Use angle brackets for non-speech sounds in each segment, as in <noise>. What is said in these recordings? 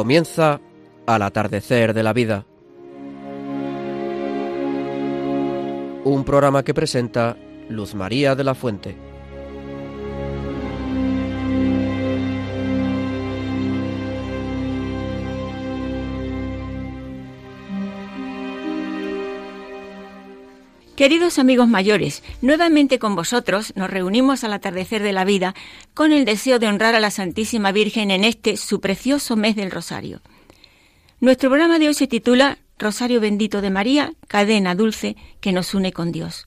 Comienza al atardecer de la vida. Un programa que presenta Luz María de la Fuente. Queridos amigos mayores, nuevamente con vosotros nos reunimos al atardecer de la vida con el deseo de honrar a la Santísima Virgen en este su precioso mes del Rosario. Nuestro programa de hoy se titula Rosario bendito de María, cadena dulce que nos une con Dios.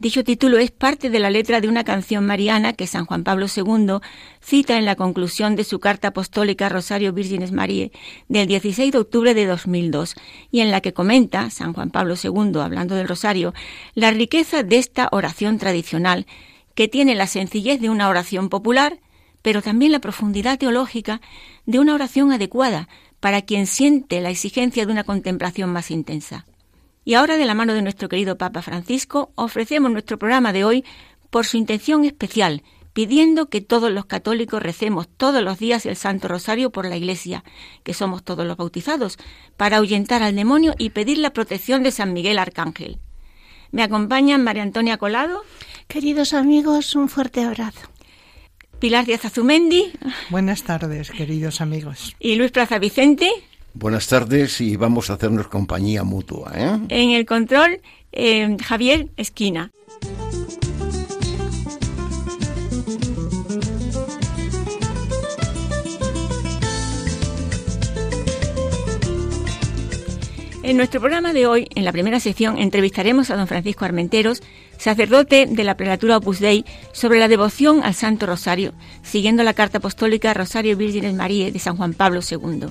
Dicho título es parte de la letra de una canción mariana que San Juan Pablo II cita en la conclusión de su carta apostólica Rosario Virgenes Marie del 16 de octubre de 2002 y en la que comenta San Juan Pablo II, hablando del Rosario, la riqueza de esta oración tradicional que tiene la sencillez de una oración popular, pero también la profundidad teológica de una oración adecuada para quien siente la exigencia de una contemplación más intensa. Y ahora, de la mano de nuestro querido Papa Francisco, ofrecemos nuestro programa de hoy por su intención especial, pidiendo que todos los católicos recemos todos los días el Santo Rosario por la Iglesia, que somos todos los bautizados, para ahuyentar al demonio y pedir la protección de San Miguel Arcángel. Me acompañan María Antonia Colado. Queridos amigos, un fuerte abrazo. Pilar Díaz Azumendi. Buenas tardes, queridos amigos. Y Luis Plaza Vicente. Buenas tardes y vamos a hacernos compañía mutua. ¿eh? En el control, eh, Javier Esquina. En nuestro programa de hoy, en la primera sección, entrevistaremos a don Francisco Armenteros, sacerdote de la Prelatura Opus Dei, sobre la devoción al Santo Rosario, siguiendo la carta apostólica Rosario Virgenes María de San Juan Pablo II.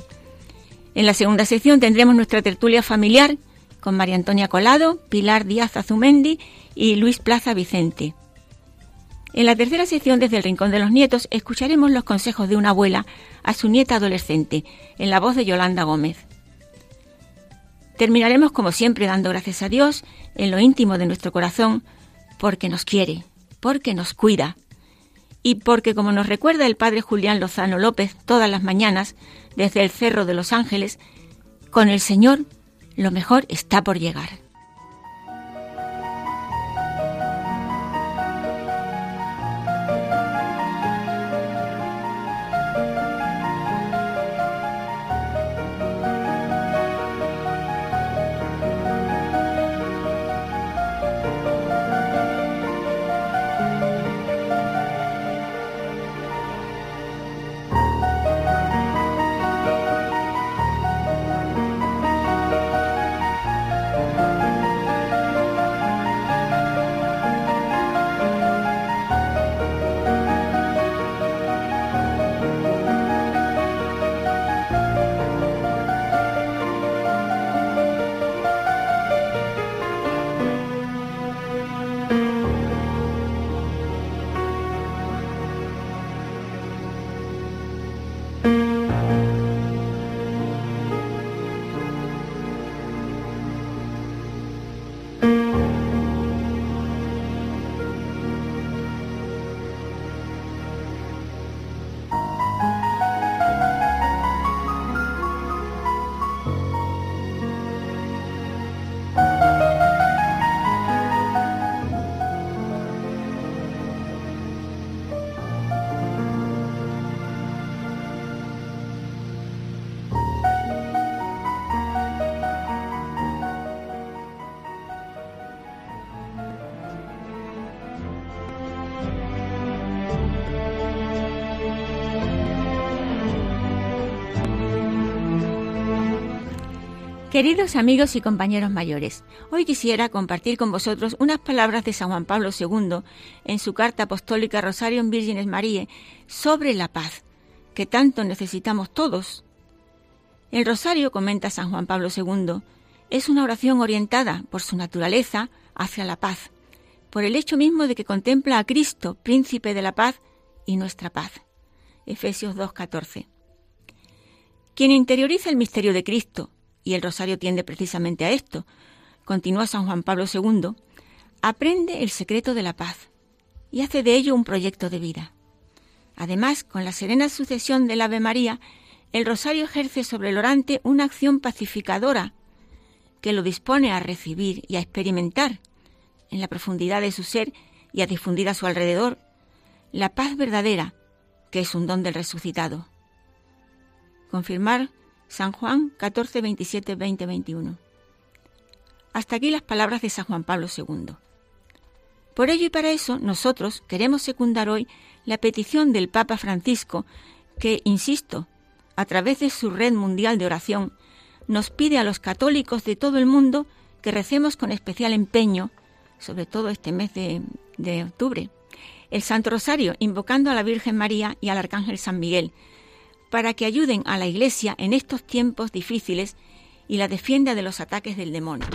En la segunda sección tendremos nuestra tertulia familiar con María Antonia Colado, Pilar Díaz Azumendi y Luis Plaza Vicente. En la tercera sección, desde el Rincón de los Nietos, escucharemos los consejos de una abuela a su nieta adolescente, en la voz de Yolanda Gómez. Terminaremos, como siempre, dando gracias a Dios en lo íntimo de nuestro corazón, porque nos quiere, porque nos cuida, y porque, como nos recuerda el padre Julián Lozano López todas las mañanas, desde el Cerro de los Ángeles, con el Señor lo mejor está por llegar. Queridos amigos y compañeros mayores, hoy quisiera compartir con vosotros unas palabras de San Juan Pablo II en su carta apostólica Rosario en Vírgenes María sobre la paz, que tanto necesitamos todos. El rosario, comenta San Juan Pablo II, es una oración orientada por su naturaleza hacia la paz, por el hecho mismo de que contempla a Cristo, príncipe de la paz y nuestra paz. Efesios 2.14. Quien interioriza el misterio de Cristo, y el rosario tiende precisamente a esto, continúa San Juan Pablo II, aprende el secreto de la paz y hace de ello un proyecto de vida. Además, con la serena sucesión del Ave María, el rosario ejerce sobre el orante una acción pacificadora que lo dispone a recibir y a experimentar en la profundidad de su ser y a difundir a su alrededor la paz verdadera, que es un don del resucitado. Confirmar San Juan 14, 27, 20, 21. Hasta aquí las palabras de San Juan Pablo II. Por ello y para eso nosotros queremos secundar hoy la petición del Papa Francisco que, insisto, a través de su red mundial de oración, nos pide a los católicos de todo el mundo que recemos con especial empeño, sobre todo este mes de, de octubre, el Santo Rosario, invocando a la Virgen María y al Arcángel San Miguel, para que ayuden a la Iglesia en estos tiempos difíciles y la defienda de los ataques del demonio.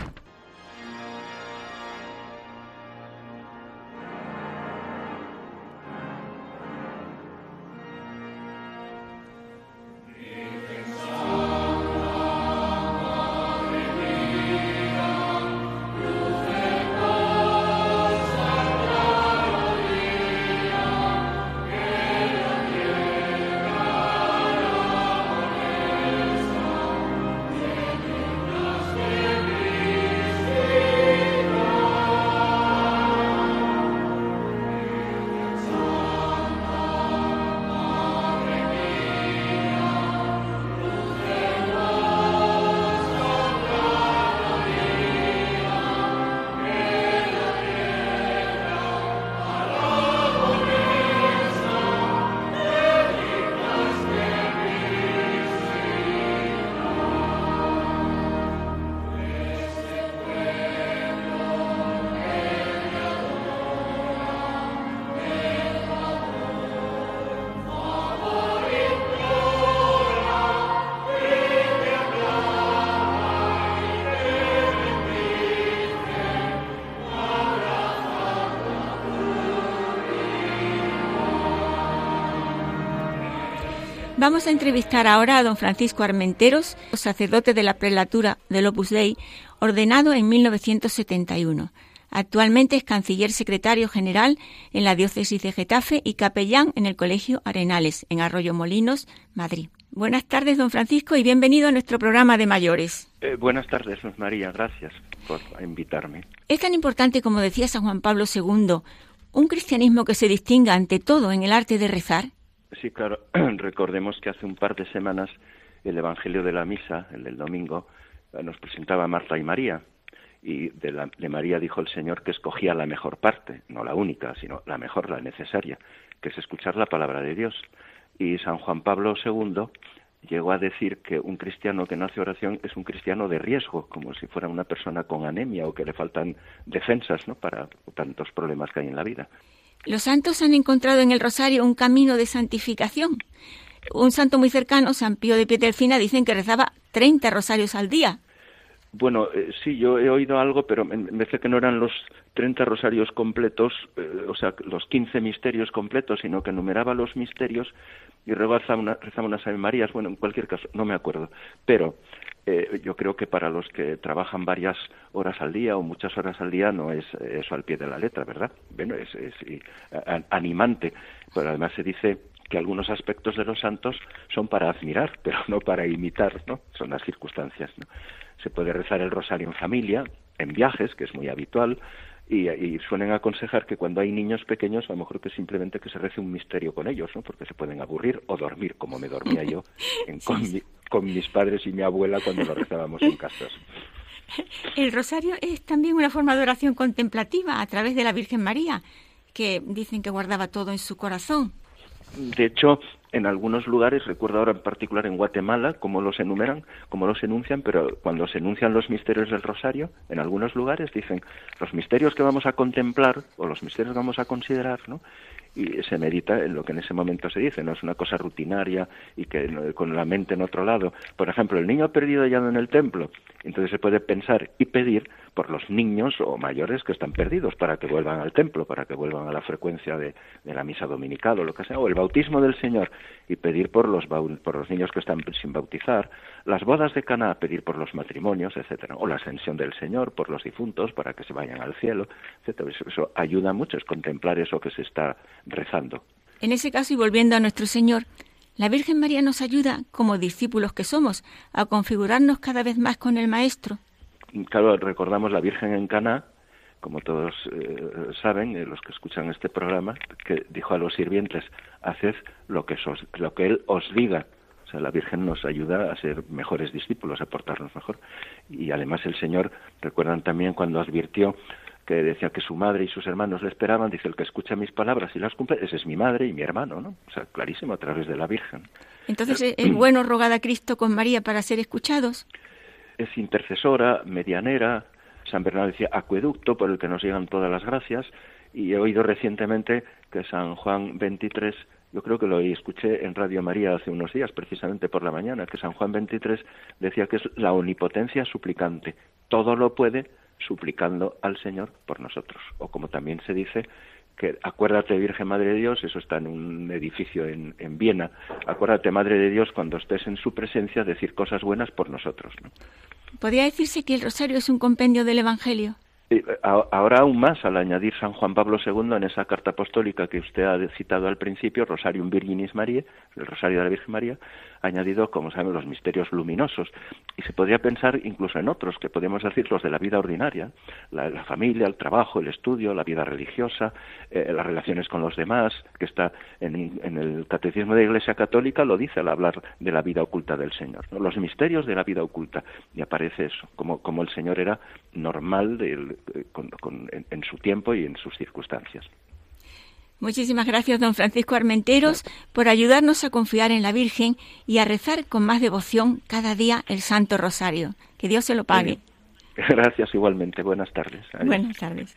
Vamos a entrevistar ahora a don Francisco Armenteros, sacerdote de la prelatura del Opus Dei, ordenado en 1971. Actualmente es canciller secretario general en la diócesis de Getafe y capellán en el Colegio Arenales, en Arroyo Molinos, Madrid. Buenas tardes, don Francisco, y bienvenido a nuestro programa de mayores. Eh, buenas tardes, María. Gracias por invitarme. Es tan importante, como decía San Juan Pablo II, un cristianismo que se distinga ante todo en el arte de rezar. Sí, claro. <clears throat> Recordemos que hace un par de semanas el Evangelio de la Misa, el del domingo, eh, nos presentaba a Marta y María. Y de, de María dijo el Señor que escogía la mejor parte, no la única, sino la mejor, la necesaria, que es escuchar la palabra de Dios. Y San Juan Pablo II llegó a decir que un cristiano que no hace oración es un cristiano de riesgo, como si fuera una persona con anemia o que le faltan defensas ¿no? para tantos problemas que hay en la vida. Los santos han encontrado en el rosario un camino de santificación. Un santo muy cercano, San Pío de Pietrelcina, dicen que rezaba 30 rosarios al día. Bueno, eh, sí, yo he oído algo, pero me parece que no eran los 30 rosarios completos, eh, o sea, los 15 misterios completos, sino que enumeraba los misterios y rezaba, una, rezaba unas Ave Marías. Bueno, en cualquier caso, no me acuerdo. Pero eh, yo creo que para los que trabajan varias horas al día o muchas horas al día no es eso al pie de la letra, ¿verdad? Bueno, es, es animante, pero además se dice que algunos aspectos de los santos son para admirar, <laughs> pero no para imitar, ¿no? Son las circunstancias, ¿no? Se puede rezar el rosario en familia, en viajes, que es muy habitual, y, suelen aconsejar que cuando hay niños pequeños, a lo mejor que simplemente que se rece un misterio con ellos, ¿no? Porque se pueden aburrir o dormir, como me dormía yo <laughs> con, mis padres y mi abuela cuando lo rezábamos en casa. <laughs> El rosario es también una forma de oración contemplativa a través de la Virgen María, que dicen que guardaba todo en su corazón. De hecho, en algunos lugares, recuerdo ahora en particular en Guatemala, cómo los enumeran, cómo los enuncian, pero cuando se enuncian los misterios del Rosario, en algunos lugares dicen los misterios que vamos a contemplar o los misterios que vamos a considerar, ¿no? Y se medita en lo que en ese momento se dice, no es una cosa rutinaria y que con la mente en otro lado. Por ejemplo, el niño perdido hallado en el templo, entonces se puede pensar y pedir por los niños o mayores que están perdidos para que vuelvan al templo, para que vuelvan a la frecuencia de, la misa dominical o lo que sea, o el bautismo del Señor y pedir por los, por los niños que están sin bautizar, las bodas de Cana, pedir por los matrimonios, etcétera, o la ascensión del Señor por los difuntos para que se vayan al cielo, etcétera. Eso, ayuda mucho, es contemplar eso que se está rezando. En ese caso, y volviendo a nuestro Señor, La Virgen María nos ayuda, como discípulos que somos, a configurarnos cada vez más con el Maestro. Claro, recordamos la Virgen en Cana, como todos eh, saben, eh, los que escuchan este programa, que dijo a los sirvientes, haced lo que, lo que Él os diga. O sea, la Virgen nos ayuda a ser mejores discípulos, a portarnos mejor. Y además el Señor, recuerdan también cuando advirtió que decía que su madre y sus hermanos le esperaban, dice, el que escucha mis palabras y las cumple, ese es mi madre y mi hermano, ¿no? O sea, clarísimo a través de la Virgen. Entonces, ¿es bueno rogar a Cristo con María para ser escuchados? Es intercesora, medianera, San Bernardo decía acueducto por el que nos llegan todas las gracias, y he oído recientemente que San Juan 23 yo creo que lo escuché en Radio María hace unos días, precisamente por la mañana, que San Juan 23 decía que es la omnipotencia suplicante. Todo lo puede suplicando al Señor por nosotros. O como también se dice, que acuérdate Virgen Madre de Dios, eso está en un edificio en, en Viena, acuérdate Madre de Dios cuando estés en su presencia decir cosas buenas por nosotros. ¿no? ¿Podría decirse que el rosario es un compendio del Evangelio? Ahora aún más, al añadir San Juan Pablo II en esa carta apostólica que usted ha citado al principio, Rosarium Virginis Mariae, el Rosario de la Virgen María, añadido, como saben, los misterios luminosos. Y se podría pensar incluso en otros, que podríamos decir los de la vida ordinaria, la, familia, el trabajo, el estudio, la vida religiosa, eh, las relaciones con los demás, que está en, el Catecismo de la Iglesia Católica, lo dice al hablar de la vida oculta del Señor. Los misterios de la vida oculta. Y aparece eso, como, como el Señor era normal eh, en, su tiempo y en sus circunstancias. Muchísimas gracias, don Francisco Armenteros, por ayudarnos a confiar en la Virgen y a rezar con más devoción cada día el Santo Rosario. Que Dios se lo pague. <laughs> Gracias igualmente. Buenas tardes. Buenas tardes.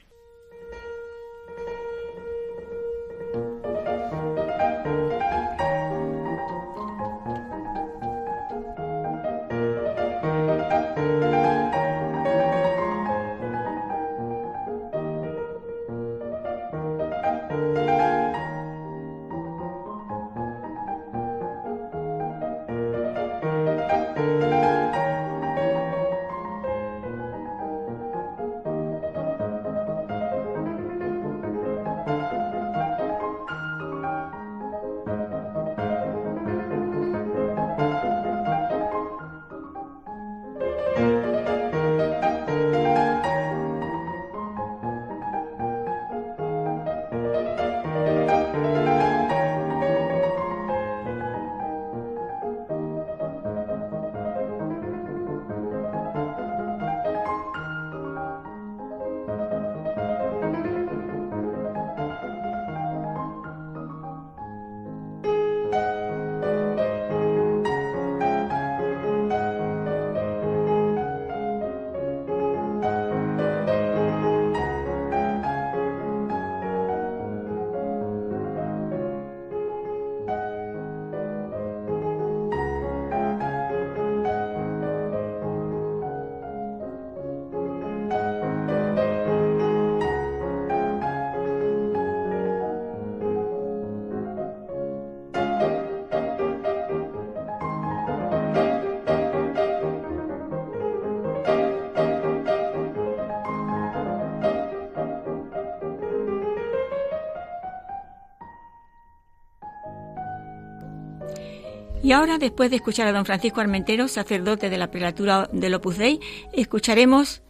Y ahora, después de escuchar a don Francisco Armentero, sacerdote de la prelatura del Opus Dei, escucharemos,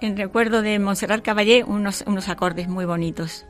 en recuerdo de Montserrat Caballé, unos, unos acordes muy bonitos.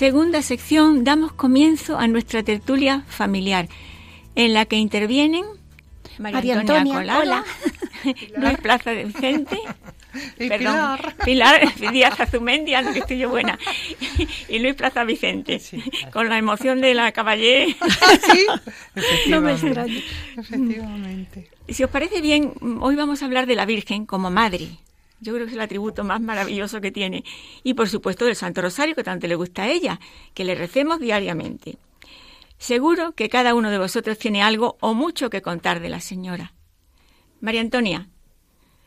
Segunda sección damos comienzo a nuestra tertulia familiar, en la que intervienen María, Antonia, Colado, <laughs> Luis Plaza de Vicente, perdón, Pilar. Díaz Azumendi, que estoy yo buena, y Luis Plaza Vicente, con la emoción de la caballé. <laughs> sí, no me Efectivamente. Si os parece bien, hoy vamos a hablar de la Virgen como madre. Yo creo que es el atributo más maravilloso que tiene. Y por supuesto del Santo Rosario, que tanto le gusta a ella, que le recemos diariamente. Seguro que cada uno de vosotros tiene algo o mucho que contar de la señora. María Antonia,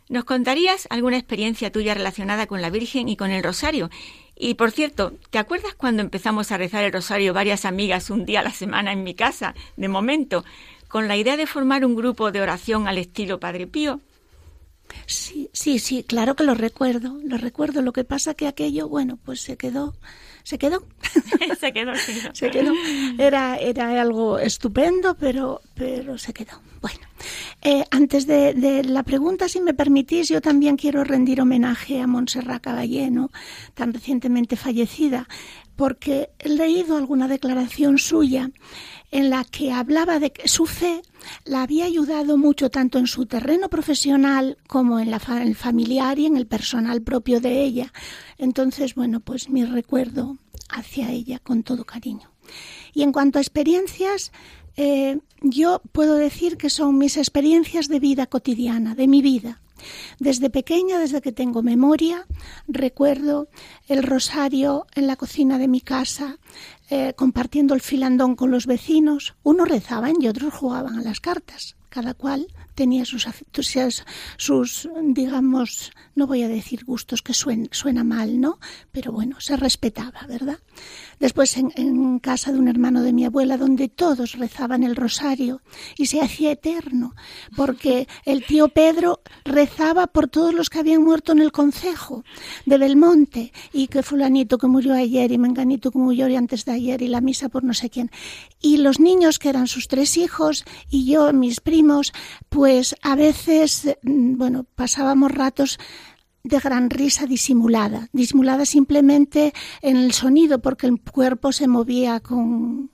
¿nos contarías alguna experiencia tuya relacionada con la Virgen y con el Rosario? Y por cierto, ¿te acuerdas cuando empezamos a rezar el Rosario varias amigas un día a la semana en mi casa, de momento, con la idea de formar un grupo de oración al estilo Padre Pío? Sí, sí, sí, claro que lo recuerdo, lo recuerdo. Lo que pasa que aquello, bueno, pues se quedó se quedó. <laughs> se quedó, <laughs> se quedó. Era, era algo estupendo, pero, pero se quedó. Bueno, eh, antes de, la pregunta, si me permitís, yo también quiero rendir homenaje a Montserrat Caballeno, tan recientemente fallecida, porque he leído alguna declaración suya en la que hablaba de que su fe la había ayudado mucho tanto en su terreno profesional como en, la, el familiar y en el personal propio de ella. Entonces, bueno, pues mi recuerdo hacia ella con todo cariño. Y en cuanto a experiencias, eh, yo puedo decir que son mis experiencias de vida cotidiana, de mi vida. Desde pequeña, desde que tengo memoria, recuerdo el rosario en la cocina de mi casa, eh, compartiendo el filandón con los vecinos. Unos rezaban y otros jugaban a las cartas. Cada cual tenía sus, sus, digamos, no voy a decir gustos que suena mal, ¿no? Pero bueno, se respetaba, ¿verdad? Después en, casa de un hermano de mi abuela donde todos rezaban el rosario y se hacía eterno, porque <laughs> el tío Pedro rezaba por todos los que habían muerto en el concejo de Belmonte y que fulanito que murió ayer y menganito que murió antes de ayer y la misa por no sé quién. Y los niños que eran sus tres hijos y yo, mis primos, pues a veces, mm, bueno, pasábamos ratos de gran risa disimulada, disimulada simplemente en el sonido, porque el cuerpo se movía con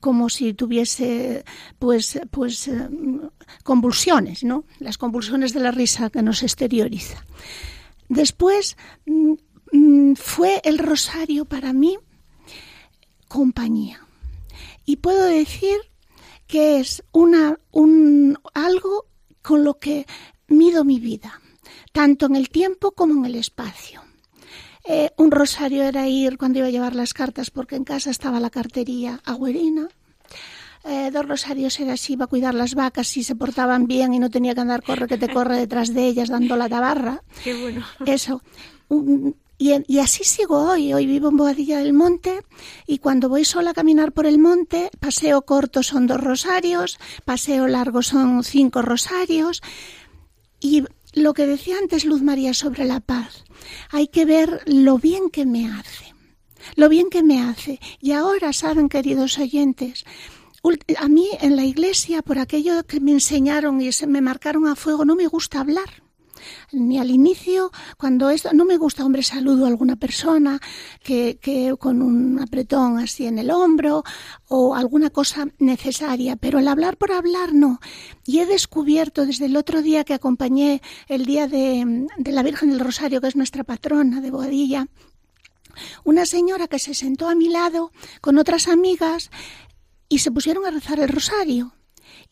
como si tuviese pues pues eh, convulsiones, ¿no? Las convulsiones de la risa que nos exterioriza. Después mm, mm, fue el rosario para mí compañía. Y puedo decir que es una un algo con lo que mido mi vida tanto en el tiempo como en el espacio. Eh, un rosario era ir cuando iba a llevar las cartas porque en casa estaba la cartería agüerina. Eh, dos rosarios era si iba a cuidar las vacas si se portaban bien y no tenía que andar corre que te corre detrás de ellas dando la tabarra. Qué bueno. Eso. y, y, así sigo hoy. Hoy vivo en Boadilla del Monte y cuando voy sola a caminar por el monte, paseo corto son dos rosarios, paseo largo son cinco rosarios y lo que decía antes Luz María sobre la paz, hay que ver lo bien que me hace, lo bien que me hace. Y ahora, saben, queridos oyentes, a mí en la iglesia, por aquello que me enseñaron y se me marcaron a fuego, no me gusta hablar ni al inicio, cuando esto, no me gusta, hombre, saludo a alguna persona que, que con un apretón así en el hombro o alguna cosa necesaria, pero el hablar por hablar no. Y he descubierto desde el otro día que acompañé el día de, de la Virgen del Rosario, que es nuestra patrona de Boadilla, una señora que se sentó a mi lado con otras amigas y se pusieron a rezar el rosario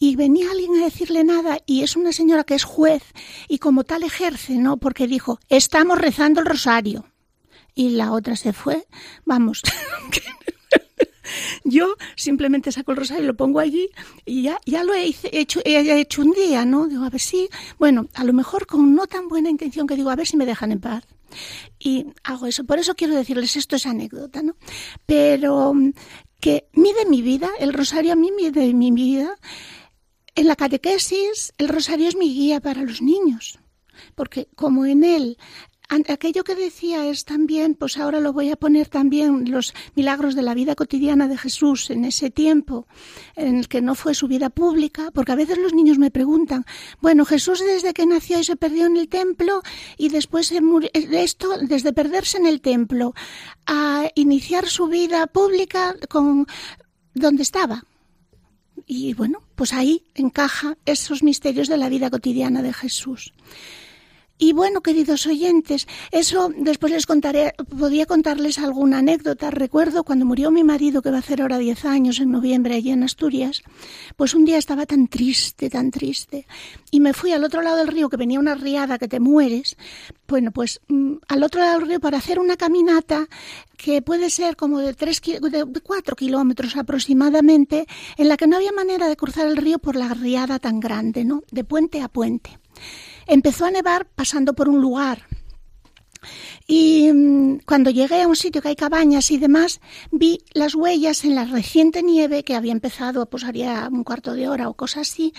y venía alguien a decirle nada y es una señora que es juez y como tal ejerce, ¿no? Porque dijo, estamos rezando el rosario. Y la otra se fue, vamos. <laughs> Yo simplemente saco el rosario y lo pongo allí y ya, ya lo he hecho, he hecho un día, ¿no? Digo, a ver si, bueno, a lo mejor con no tan buena intención que digo, a ver si me dejan en paz. Y hago eso. Por eso quiero decirles, esto es anécdota, ¿no? Pero que mide mi vida, el rosario a mí mide mi vida en la catequesis, el rosario es mi guía para los niños, porque como en él aquello que decía es también, pues ahora lo voy a poner también los milagros de la vida cotidiana de Jesús en ese tiempo en el que no fue su vida pública, porque a veces los niños me preguntan, bueno, Jesús desde que nació y se perdió en el templo y después se esto desde perderse en el templo a iniciar su vida pública con donde estaba. Y bueno, pues ahí encaja esos misterios de la vida cotidiana de Jesús. Y bueno, queridos oyentes, eso después les contaré, podría contarles alguna anécdota. Recuerdo cuando murió mi marido, que va a hacer ahora 10 años, en noviembre, allí en Asturias, pues un día estaba tan triste, tan triste. Y me fui al otro lado del río, que venía una riada que te mueres. Bueno, pues mm, al otro lado del río para hacer una caminata que puede ser como de, tres, de cuatro kilómetros aproximadamente, en la que no había manera de cruzar el río por la riada tan grande, ¿no? De puente a puente. Empezó a nevar pasando por un lugar. Y mm, cuando llegué a un sitio que hay cabañas y demás, vi las huellas en la reciente nieve que había empezado, pues haría un cuarto de hora o cosas así,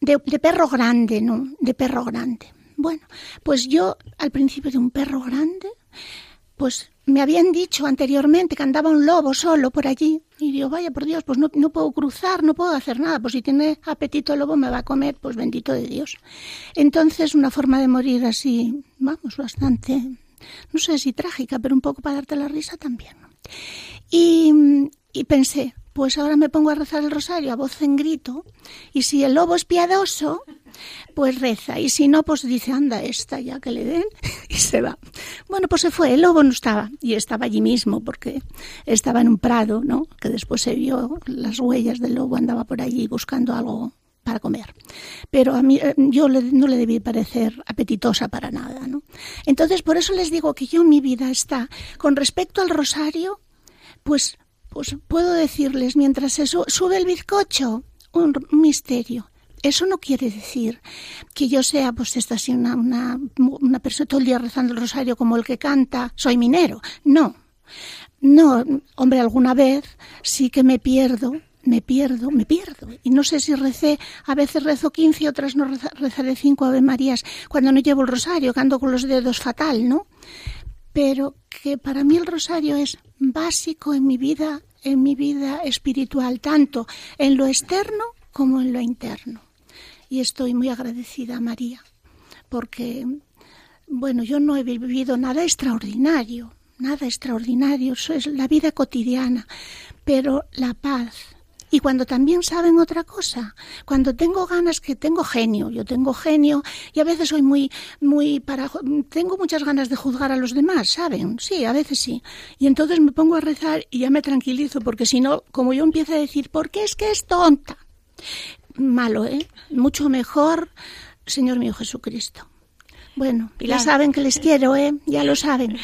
de, de perro grande, ¿no? De perro grande. Bueno, pues yo al principio de un perro grande, pues me habían dicho anteriormente que andaba un lobo solo por allí. Y digo, vaya por Dios, pues no, no, puedo cruzar, no puedo hacer nada. Pues si tiene apetito el lobo me va a comer, pues bendito de Dios. Entonces, una forma de morir así, vamos, bastante, no sé si trágica, pero un poco para darte la risa también. Y, y pensé, pues ahora me pongo a rezar el rosario a voz en grito. Y si el lobo es piadoso, pues reza. Y si no, pues dice, anda, esta ya que le den, <laughs> y se va. Bueno, pues se fue. El lobo no estaba. Y estaba allí mismo, porque estaba en un prado, ¿no? Que después se vio las huellas del lobo, andaba por allí buscando algo para comer. Pero a mí eh, yo no le debí parecer apetitosa para nada, ¿no? Entonces, por eso les digo que yo mi vida está con respecto al rosario, pues pues puedo decirles mientras eso sube el bizcocho, un misterio. Eso no quiere decir que yo sea, pues, esta así una, una, una persona todo el día rezando el rosario como el que canta, soy minero. No. No, hombre, alguna vez sí que me pierdo, me pierdo, me pierdo. Y no sé si recé, a veces rezo 15 y otras no rezaré cinco Ave Marías cuando no llevo el rosario, que ando con los dedos fatal, ¿no? Pero que para mí el rosario es básico en mi vida, en mi vida espiritual, tanto en lo externo como en lo interno y estoy muy agradecida a María, porque, bueno, yo no he vivido nada extraordinario, nada extraordinario, eso es la vida cotidiana, pero la paz. Y cuando también saben otra cosa, cuando tengo ganas que tengo genio, yo tengo genio y a veces soy muy, muy para, tengo muchas ganas de juzgar a los demás, ¿saben? Sí, a veces sí. Y entonces me pongo a rezar y ya me tranquilizo, porque si no, como yo empiezo a decir, ¿por qué es que es tonta? malo, ¿eh? Mucho mejor, Señor mío Jesucristo. Bueno, ya saben que les quiero, ¿eh? Ya lo saben.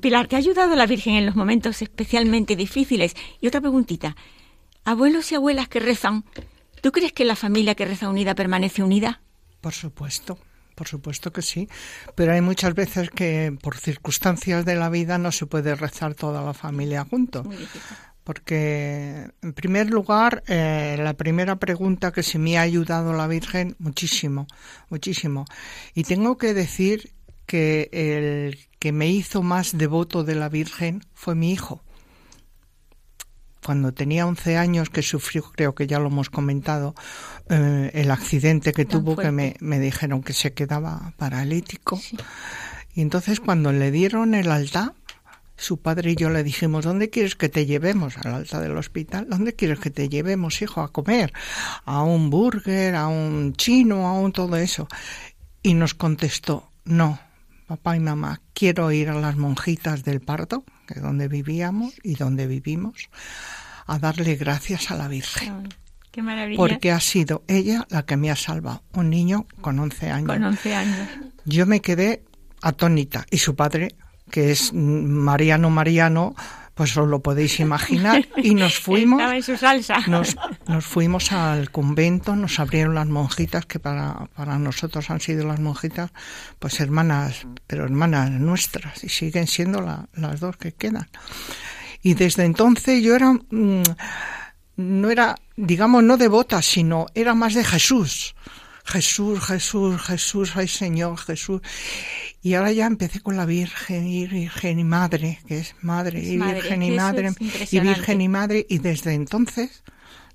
Pilar, ¿te ha ayudado la Virgen en los momentos especialmente difíciles? Y otra preguntita. Abuelos y abuelas que rezan, ¿tú crees que la familia que reza unida permanece unida? Por supuesto, por supuesto que sí. Pero hay muchas veces que por circunstancias de la vida no se puede rezar toda la familia junto porque en primer lugar, eh, la primera pregunta que se me ha ayudado la Virgen, muchísimo, muchísimo. Y tengo que decir que el que me hizo más devoto de la Virgen fue mi hijo. Cuando tenía 11 años, que sufrió, creo que ya lo hemos comentado, eh, el accidente que tuvo, que me, me, dijeron que se quedaba paralítico. Y entonces cuando le dieron el altar, su padre y yo le dijimos, ¿dónde quieres que te llevemos? Al alta del hospital. ¿Dónde quieres que te llevemos, hijo, a comer? A un burger, a un chino, a un todo eso. Y nos contestó, no, papá y mamá, quiero ir a las monjitas del parto, que es donde vivíamos y donde vivimos, a darle gracias a la Virgen. qué maravilla. Porque ha sido ella la que me ha salvado. Un niño con 11 años. Con 11 años. Yo me quedé atónita y su padre que es Mariano Mariano, pues os lo podéis <laughs> imaginar. Y nos fuimos. Estaba en su salsa. Nos, nos, fuimos al convento, nos abrieron las monjitas, que para, para nosotros han sido las monjitas, pues hermanas, pero hermanas nuestras, y siguen siendo las dos que quedan. Y desde entonces yo era, mm, no era, digamos, no devota, sino era más de Jesús. Jesús, Jesús, Jesús, ay Señor, Jesús. Y ahora ya empecé con la Virgen y Virgen y Madre, que es Madre y Virgen y Madre y Virgen y Madre. Y desde entonces,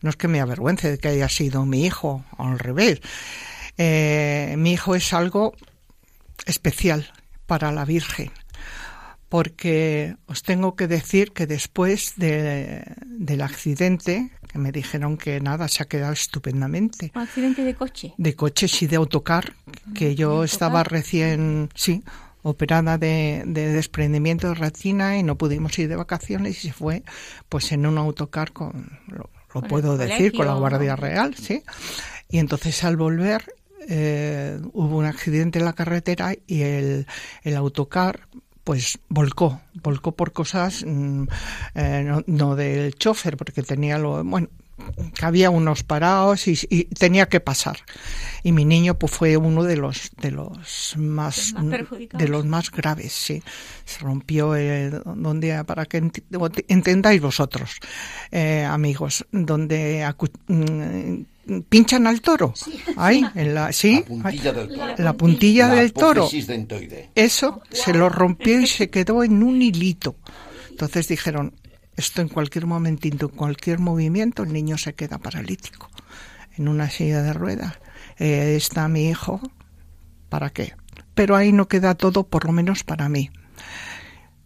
no es que me avergüence de que haya sido mi hijo, al revés. Eh, mi hijo es algo especial para la Virgen porque os tengo que decir que después de, del accidente, que me dijeron que nada, se ha quedado estupendamente. ¿Un accidente de coche? De coche, sí, de autocar, que yo estaba recién, sí, operada de, desprendimiento de retina y no pudimos ir de vacaciones y se fue pues en un autocar con, lo, puedo decir, con la Guardia Real, sí. Y entonces al volver eh, hubo un accidente en la carretera y el, el autocar pues volcó, volcó por cosas mm, eh, no, del chofer, porque tenía lo, bueno, que había unos parados y, tenía que pasar. Y mi niño pues fue uno de los de los más, de los más graves, sí. Se rompió el, donde para que entendáis vosotros, eh, amigos, donde mm, pinchan al toro. Ahí, en la, sí, la puntilla del toro. La puntilla del toro. Eso se lo rompió y se quedó en un hilito. Entonces dijeron, esto en cualquier momentito, en cualquier movimiento, el niño se queda paralítico en una silla de ruedas. Eh, está mi hijo, ¿para qué? Pero ahí no queda todo, por lo menos para mí.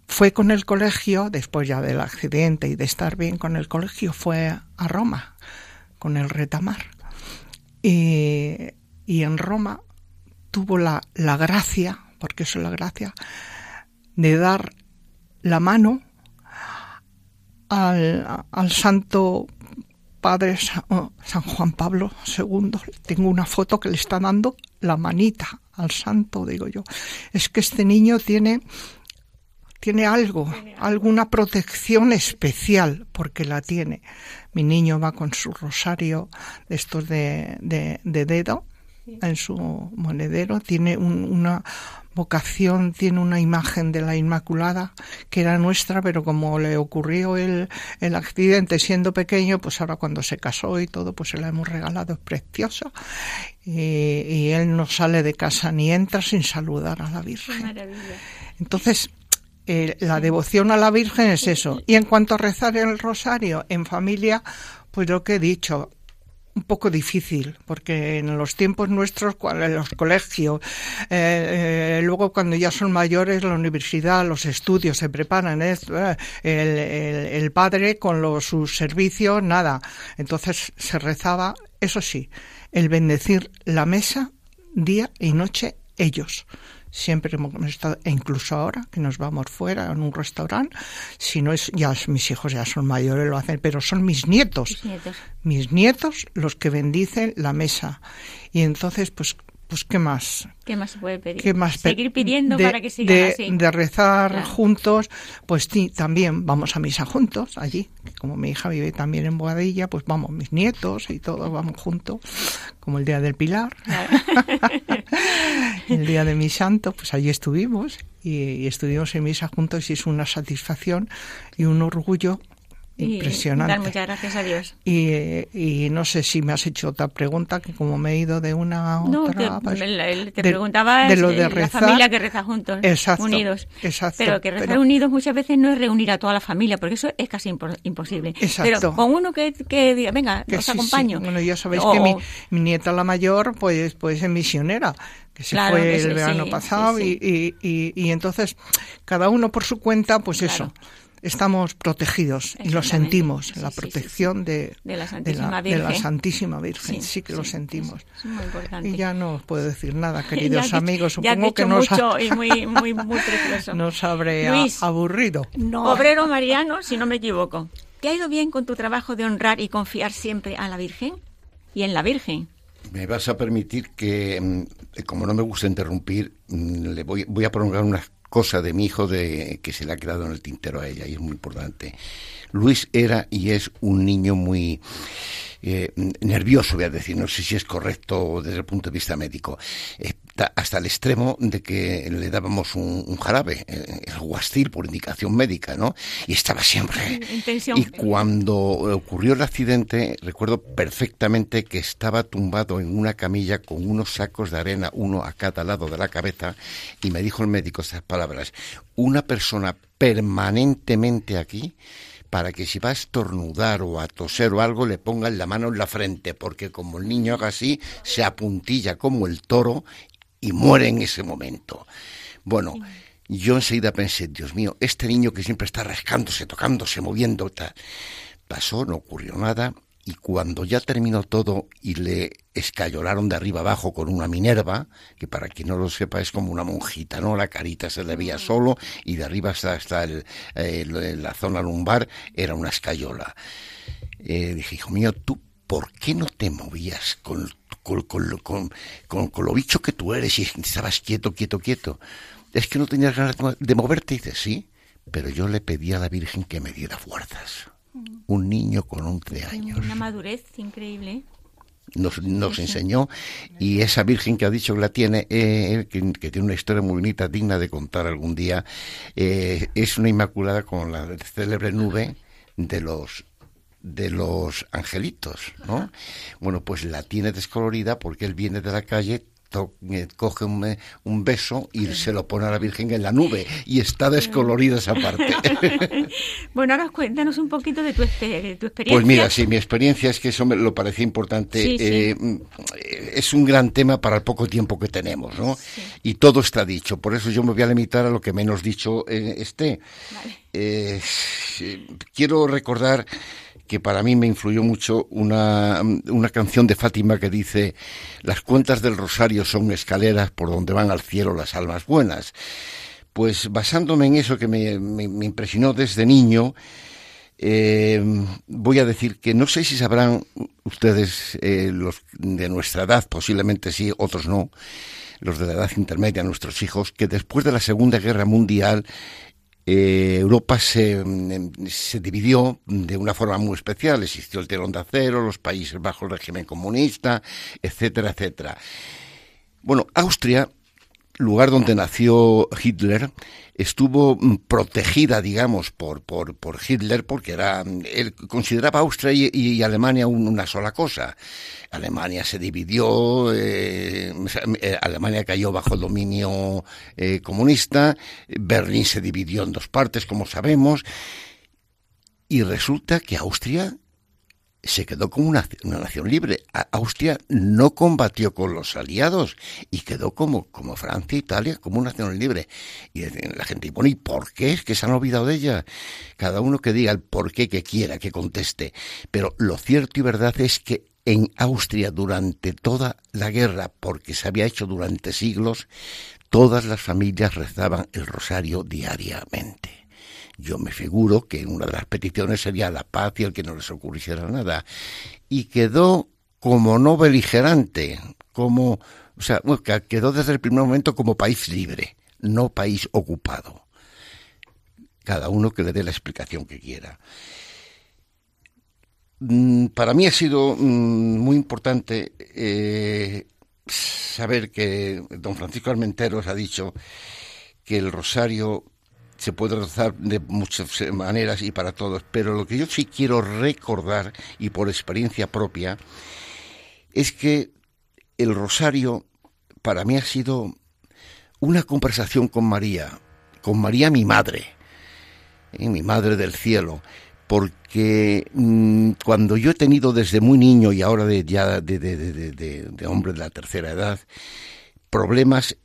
Fue con el colegio, después ya del accidente y de estar bien con el colegio, fue a Roma con el retamar. Y, en Roma tuvo la, la gracia, porque eso es la gracia, de dar la mano al, al santo padre San, Juan Pablo II. Tengo una foto que le está dando la manita al santo, digo yo. Es que este niño tiene tiene algo, alguna protección especial, porque la tiene. Mi niño va con su rosario de estos de, de, dedo en su monedero, tiene una vocación, tiene una imagen de la Inmaculada que era nuestra, pero como le ocurrió el, el accidente siendo pequeño, pues ahora cuando se casó y todo, pues se la hemos regalado, es preciosa. Y, y él no sale de casa ni entra sin saludar a la Virgen. Entonces, eh, la devoción a la Virgen es eso. Y en cuanto a rezar el rosario en familia, pues lo que he dicho, un poco difícil, porque en los tiempos nuestros, en los colegios, eh, eh, luego cuando ya son mayores, la universidad, los estudios se preparan, el, el, padre con los, sus servicios, nada. Entonces se rezaba, eso sí, el bendecir la mesa día y noche ellos siempre hemos estado, e incluso ahora que nos vamos fuera en un restaurante, si no es, ya mis hijos ya son mayores, lo hacen, pero son mis nietos, mis nietos, los que bendicen la mesa. Y entonces, pues pues ¿qué más? ¿Qué más se puede pedir? ¿Qué más Seguir pidiendo para que sigan de, así. De rezar juntos, pues sí, también vamos a misa juntos allí. Como mi hija vive también en Boadilla, pues vamos mis nietos y todos vamos juntos, como el día del Pilar. <laughs> el día de mi santo, pues allí estuvimos y, y estuvimos en misa juntos y es una satisfacción y un orgullo Impresionante. muchas gracias a Dios. Y, no sé si me has hecho otra pregunta, que como me he ido de una a otra... No, pues, te, preguntaba de, lo de la familia que reza juntos, unidos. Exacto. Pero que rezar unidos muchas veces no es reunir a toda la familia, porque eso es casi imposible. Exacto. Pero con uno que, diga, venga, os acompaño. Bueno, ya sabéis que mi, nieta la mayor pues, pues es misionera que se fue el verano pasado y, y, y, entonces cada uno por su cuenta pues eso estamos protegidos y lo sentimos, la protección de, la Santísima Virgen. sí, que lo sentimos. Y ya no os puedo decir nada, <laughs> queridos amigos. Supongo que nos, mucho y muy, <laughs> muy, muy nos habré aburrido. Obrero Mariano, si no me equivoco. ¿Te ha ido bien con tu trabajo de honrar y confiar siempre a la Virgen y en la Virgen? Me vas a permitir que, mm, como no me gusta interrumpir, mm, le voy, voy a prolongar unas cosa de mi hijo de que se le ha quedado en el tintero a ella y es muy importante. Luis era y es un niño muy eh, nervioso, voy a decir, no sé si es correcto desde el punto de vista médico. Eh, hasta el extremo de que le dábamos un, jarabe, eh, el guastil, por indicación médica, ¿no? Y estaba siempre... Y cuando ocurrió el accidente, recuerdo perfectamente que estaba tumbado en una camilla con unos sacos de arena, uno a cada lado de la cabeza, y me dijo el médico estas palabras, una persona permanentemente aquí para que si va a estornudar o a toser o algo le pongan la mano en la frente, porque como el niño haga así, se apuntilla como el toro y muere en ese momento. Bueno, yo enseguida pensé, Dios mío, este niño que siempre está rascándose, tocándose, moviendo, tal. pasó, no ocurrió nada, y cuando ya terminó todo y le escayolaron de arriba abajo con una Minerva, que para quien no lo sepa es como una monjita, ¿no? La carita se le veía solo y de arriba hasta, el, la zona lumbar era una escayola. Eh, dije, hijo mío, ¿tú por qué no te movías con con, con, con, lo bicho que tú eres y estabas quieto, quieto, quieto. Es que no tenías ganas de moverte. Y dices, sí, pero yo le pedí a la Virgen que me diera fuerzas. Un niño con 11 años. Una madurez increíble. Nos, nos enseñó y esa Virgen que ha dicho que la tiene, eh, que, tiene una historia muy bonita, digna de contar algún día, eh, es una inmaculada con la célebre nube de los de los angelitos, ¿no? Bueno, pues la tiene descolorida porque él viene de la calle, eh, coge un, un, beso y se lo pone a la Virgen en la nube y está descolorida esa parte. <laughs> bueno, ahora cuéntanos un poquito de tu, experiencia. Pues mira, sí, mi experiencia es que eso me lo parecía importante. Eh, mm, es un gran tema para el poco tiempo que tenemos, ¿no? Y todo está dicho, por eso yo me voy a limitar a lo que menos dicho eh, esté. quiero recordar que para mí me influyó mucho una, una canción de Fátima que dice, las cuentas del rosario son escaleras por donde van al cielo las almas buenas. Pues basándome en eso que me, impresionó desde niño, eh, voy a decir que no sé si sabrán ustedes, eh, los de nuestra edad, posiblemente sí, otros no, los de la edad intermedia, nuestros hijos, que después de la Segunda Guerra Mundial eh, Europa se, mm, se, dividió de una forma muy especial. Existió el telón de acero, los países bajo el régimen comunista, etcétera, etcétera. Bueno, Austria lugar donde nació Hitler, estuvo mm, protegida, digamos, por, por, por Hitler, porque era, mm, él consideraba Austria y, Alemania una sola cosa. Alemania se dividió, eh, eh, Alemania cayó bajo el dominio eh, comunista, Berlín se dividió en dos partes, como sabemos, y resulta que Austria se quedó como una, nación libre. Austria no combatió con los aliados y quedó como, como Francia, Italia, como una nación libre. Y la gente, bueno, ¿y por qué? Es que se han olvidado de ella. Cada uno que diga el por qué que quiera, que conteste. Pero lo cierto y verdad es que en Austria durante toda la guerra, porque se había hecho durante siglos, todas las familias rezaban el rosario diariamente. Yo me figuro que una de las peticiones sería la paz y el que no les ocurriera nada. Y quedó como no beligerante, como, o sea, quedó desde el primer momento como país libre, no país ocupado. Cada uno que le dé la explicación que quiera. Mm, para mí ha sido mm, muy importante eh, saber que don Francisco Armenteros ha dicho que el rosario se puede rezar de muchas maneras y para todos, pero lo que yo sí quiero recordar, y por experiencia propia, es que el rosario para mí ha sido una conversación con María, con María mi madre, ¿eh? mi madre del cielo, porque mm, cuando yo he tenido desde muy niño y ahora de, ya de hombre de la tercera edad, problemas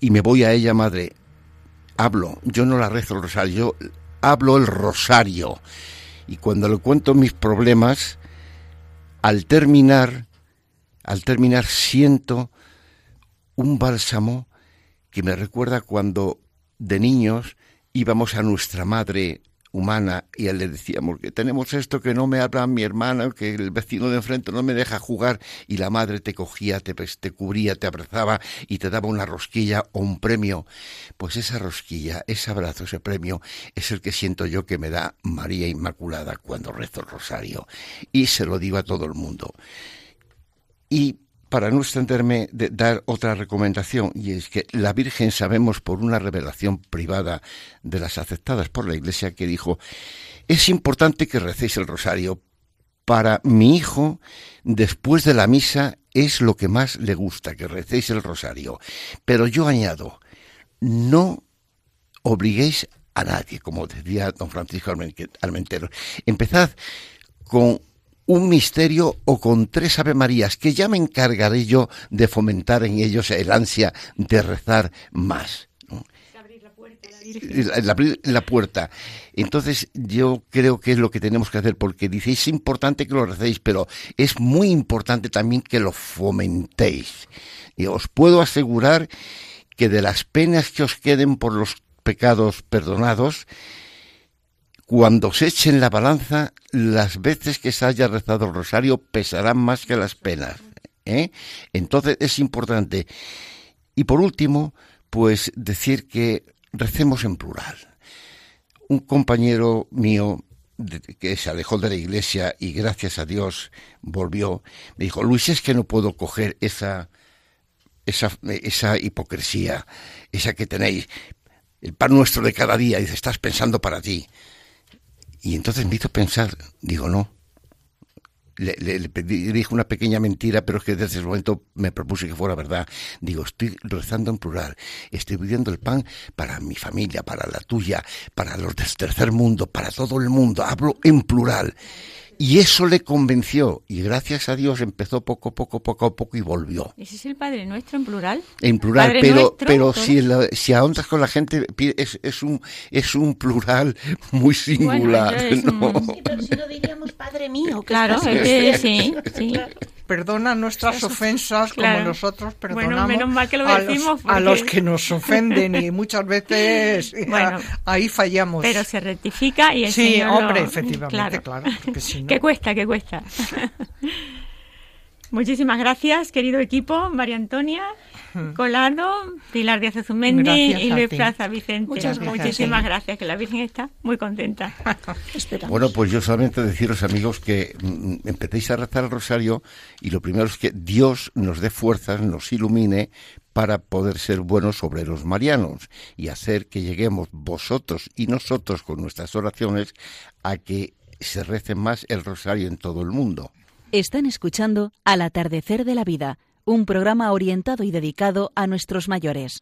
y me voy a ella, madre, hablo, yo no la rezo el rosario, yo hablo el rosario. Y cuando le cuento mis problemas, al terminar, al terminar siento un bálsamo que me recuerda cuando de niños íbamos a nuestra madre humana y le decíamos que tenemos esto que no me habla mi hermana, que el vecino de enfrente no me deja jugar y la madre te cogía, te, te cubría, te abrazaba y te daba una rosquilla o un premio. Pues esa rosquilla, ese abrazo, ese premio es el que siento yo que me da María Inmaculada cuando rezo el rosario y se lo digo a todo el mundo. Y para no extenderme, de dar otra recomendación, y es que la Virgen sabemos por una revelación privada de las aceptadas por la Iglesia que dijo, es importante que recéis el rosario. Para mi hijo, después de la misa, es lo que más le gusta, que recéis el rosario. Pero yo añado, no obliguéis a nadie, como decía don Francisco Almentero. Empezad con un misterio o con tres Ave Marías, que ya me encargaré yo de fomentar en ellos el ansia de rezar más. Abrir la puerta, abrir la puerta. Entonces yo creo que es lo que tenemos que hacer, porque dice, es importante que lo recéis, pero es muy importante también que lo fomentéis. Y os puedo asegurar que de las penas que os queden por los pecados perdonados, cuando se echen la balanza, las veces que se haya rezado el rosario pesarán más que las penas. ¿eh? Entonces es importante. Y por último, pues decir que recemos en plural. Un compañero mío que se alejó de la iglesia y gracias a Dios volvió, me dijo, Luis, es que no puedo coger esa, esa, esa hipocresía, esa que tenéis, el pan nuestro de cada día, dice, estás pensando para ti. Y entonces me hizo pensar, digo, no. Le, dije una pequeña mentira, pero es que desde ese momento me propuse que fuera verdad. Digo, estoy rezando en plural, estoy pidiendo el pan para mi familia, para la tuya, para los del tercer mundo, para todo el mundo. Hablo en plural. Y eso le convenció y gracias a Dios empezó poco a poco, poco a poco y volvió. ¿Ese es el Padre Nuestro en plural? En plural, pero pero si, si ahondas con la gente es, es, un es un plural muy singular. ¿no? pero si lo diríamos Padre mío. Claro, es sí, <laughs> sí perdona nuestras ofensas como nosotros perdonamos que lo a, los, a, los, que nos ofenden y muchas veces <laughs> ahí fallamos. Pero se rectifica y el Sí, hombre, efectivamente, claro. <laughs> Que cuesta, que cuesta. <laughs> Muchísimas gracias, querido equipo, María Antonia. Colado, Pilar Díaz Azumendi y Luis Plaza Vicente. Muchas Muchísimas gracias, que la Virgen está muy contenta. <laughs> bueno, pues yo solamente deciros, amigos, que mm, empecéis a rezar el rosario y lo primero es que Dios nos dé fuerzas, nos ilumine para poder ser buenos obreros marianos y hacer que lleguemos vosotros y nosotros con nuestras oraciones a que se rece más el rosario en todo el mundo. Están escuchando Al atardecer de la vida un programa orientado y dedicado a nuestros mayores.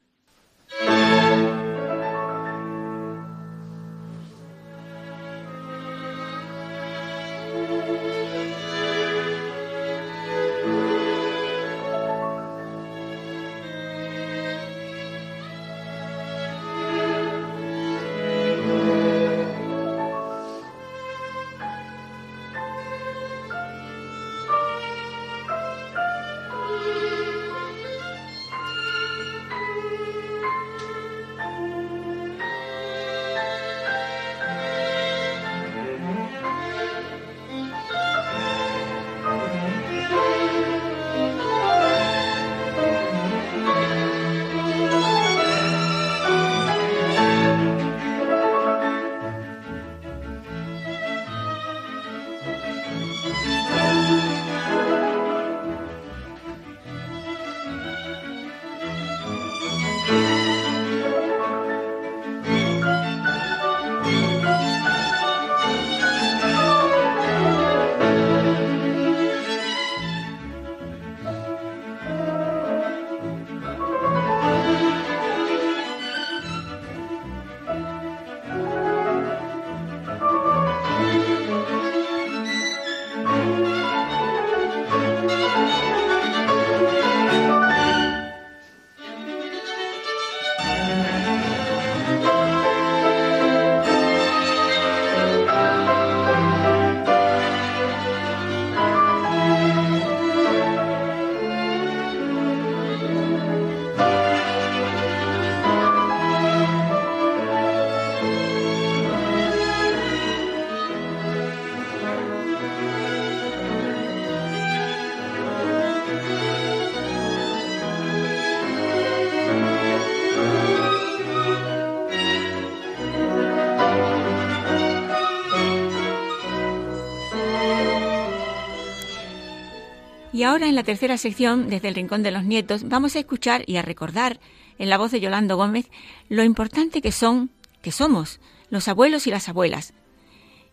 Y ahora en la tercera sección, desde el Rincón de los Nietos, vamos a escuchar y a recordar, en la voz de Yolando Gómez, lo importante que son, que somos, los abuelos y las abuelas.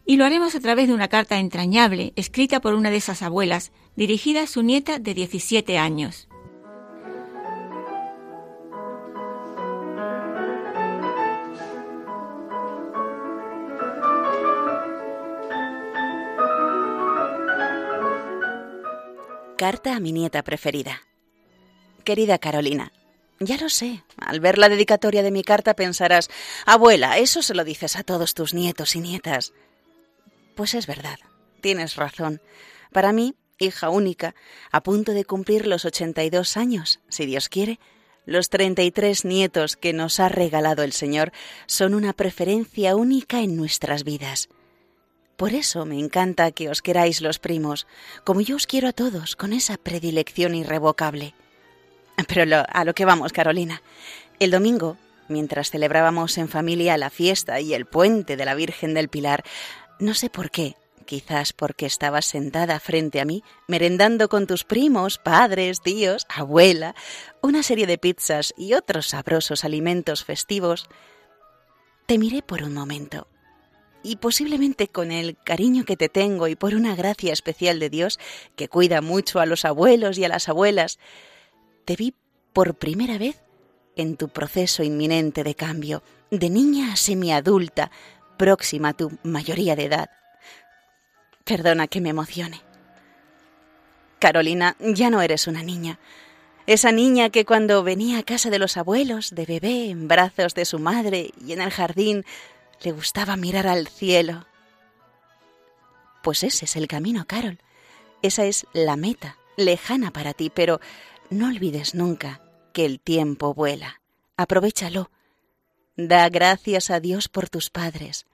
Y lo haremos a través de una carta entrañable, escrita por una de esas abuelas, dirigida a su nieta de 17 años. Carta a mi nieta preferida. Querida Carolina, ya lo sé, al ver la dedicatoria de mi carta pensarás, abuela, eso se lo dices a todos tus nietos y nietas. Pues es verdad, tienes razón. Para mí, hija única, a punto de cumplir los 82 años, si Dios quiere, los 33 nietos que nos ha regalado el Señor son una preferencia única en nuestras vidas. Por eso me encanta que os queráis los primos, como yo os quiero a todos, con esa predilección irrevocable. Pero a lo que vamos, Carolina. El domingo, mientras celebrábamos en familia la fiesta y el puente de la Virgen del Pilar, no sé por qué, quizás porque estabas sentada frente a mí, merendando con tus primos, padres, tíos, abuela, una serie de pizzas y otros sabrosos alimentos festivos, te miré por un momento y posiblemente con el cariño que te tengo y por una gracia especial de Dios que cuida mucho a los abuelos y a las abuelas, te vi por primera vez en tu proceso inminente de cambio, de niña a semiadulta, próxima a tu mayoría de edad. Perdona que me emocione. Carolina, ya no eres una niña. Esa niña que cuando venía a casa de los abuelos, de bebé, en brazos de su madre y en el jardín, le gustaba mirar al cielo. Pues ese es el camino, Carol. Esa es la meta, lejana para ti, pero no olvides nunca que el tiempo vuela. Aprovechalo. Da gracias a Dios por tus padres.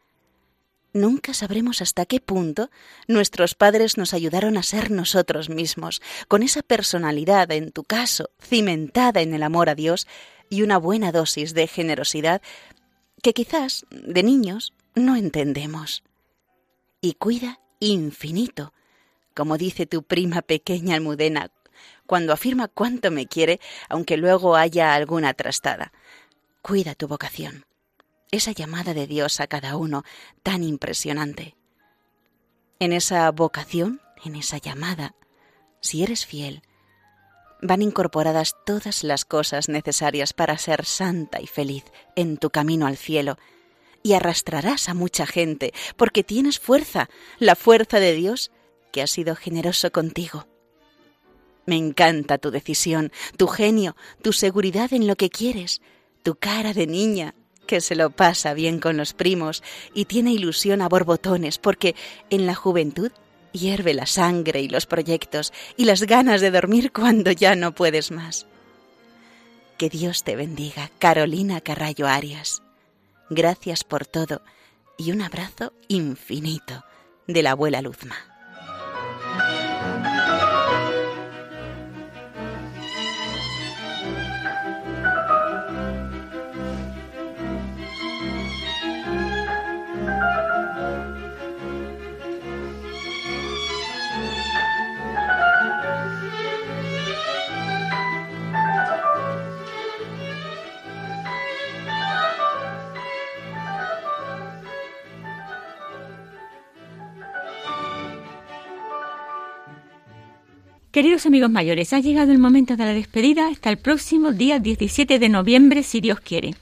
Nunca sabremos hasta qué punto nuestros padres nos ayudaron a ser nosotros mismos, con esa personalidad, en tu caso, cimentada en el amor a Dios y una buena dosis de generosidad que quizás de niños no entendemos. Y cuida infinito, como dice tu prima pequeña Almudena, cuando afirma cuánto me quiere, aunque luego haya alguna trastada. Cuida tu vocación, esa llamada de Dios a cada uno tan impresionante. En esa vocación, en esa llamada, si eres fiel, van incorporadas todas las cosas necesarias para ser santa y feliz en tu camino al cielo, y arrastrarás a mucha gente, porque tienes fuerza, la fuerza de Dios, que ha sido generoso contigo. Me encanta tu decisión, tu genio, tu seguridad en lo que quieres, tu cara de niña, que se lo pasa bien con los primos y tiene ilusión a borbotones, porque en la juventud hierve la sangre y los proyectos y las ganas de dormir cuando ya no puedes más. Que Dios te bendiga, Carolina Carrallo Arias. Gracias por todo y un abrazo infinito de la abuela Luzma. Queridos amigos mayores, ha llegado el momento de la despedida hasta el próximo día 17 de noviembre, si Dios quiere.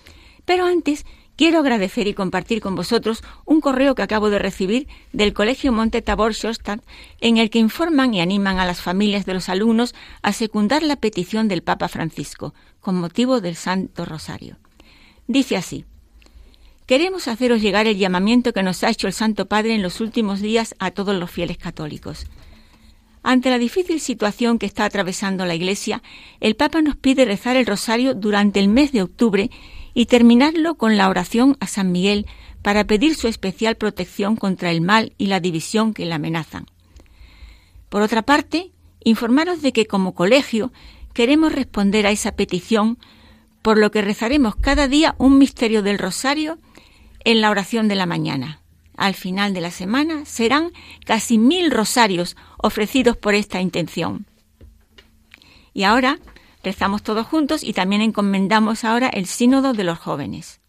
Pero antes, quiero agradecer y compartir con vosotros un correo que acabo de recibir del Colegio Monte Tabor Shostad, en el que informan y animan a las familias de los alumnos a secundar la petición del Papa Francisco, con motivo del Santo Rosario. Dice así. Queremos haceros llegar el llamamiento que nos ha hecho el Santo Padre en los últimos días a todos los fieles católicos. Ante la difícil situación que está atravesando la Iglesia, el Papa nos pide rezar el rosario durante el mes de octubre y terminarlo con la oración a San Miguel para pedir su especial protección contra el mal y la división que le amenazan. Por otra parte, informaros de que como colegio queremos responder a esa petición, por lo que rezaremos cada día un misterio del rosario en la oración de la mañana. Al final de la semana serán casi mil rosarios ofrecidos por esta intención. Y ahora rezamos todos juntos y también encomendamos ahora el sínodo de los jóvenes.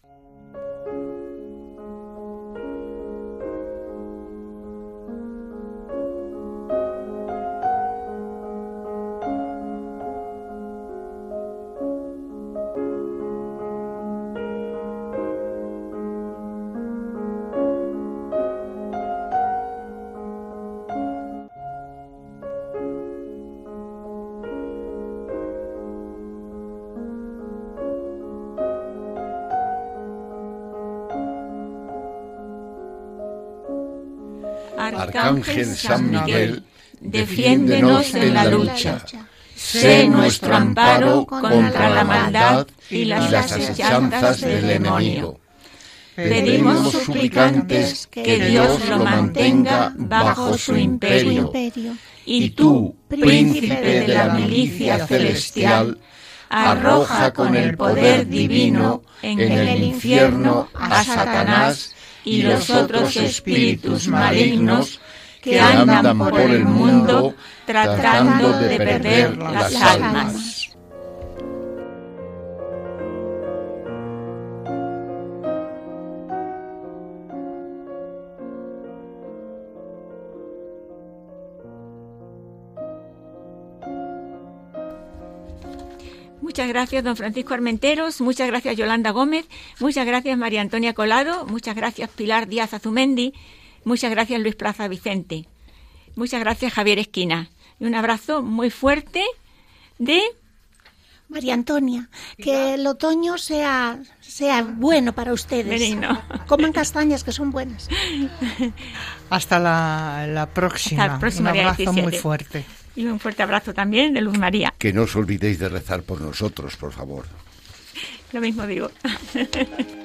Arcángel San Miguel, defiéndenos en la lucha. Sé nuestro amparo contra la maldad y las asechanzas del enemigo. Pedimos suplicantes que Dios lo mantenga bajo su imperio. Y tú, príncipe de la milicia celestial, arroja con el poder divino en el infierno a Satanás y los otros espíritus malignos que andan por el mundo tratando de perder las almas. Muchas gracias, don Francisco Armenteros. Muchas gracias, Yolanda Gómez. Muchas gracias, María Antonia Colado. Muchas gracias, Pilar Díaz Azumendi. Muchas gracias, Luis Plaza Vicente. Muchas gracias, Javier Esquina. Y un abrazo muy fuerte de María Antonia, que el otoño sea, sea bueno para ustedes. <laughs> Coman castañas que son buenas. <laughs> Hasta la, próxima. un abrazo muy fuerte. Y un fuerte abrazo también de Luz María. Que no os olvidéis de rezar por nosotros, por favor. Lo mismo digo. <laughs>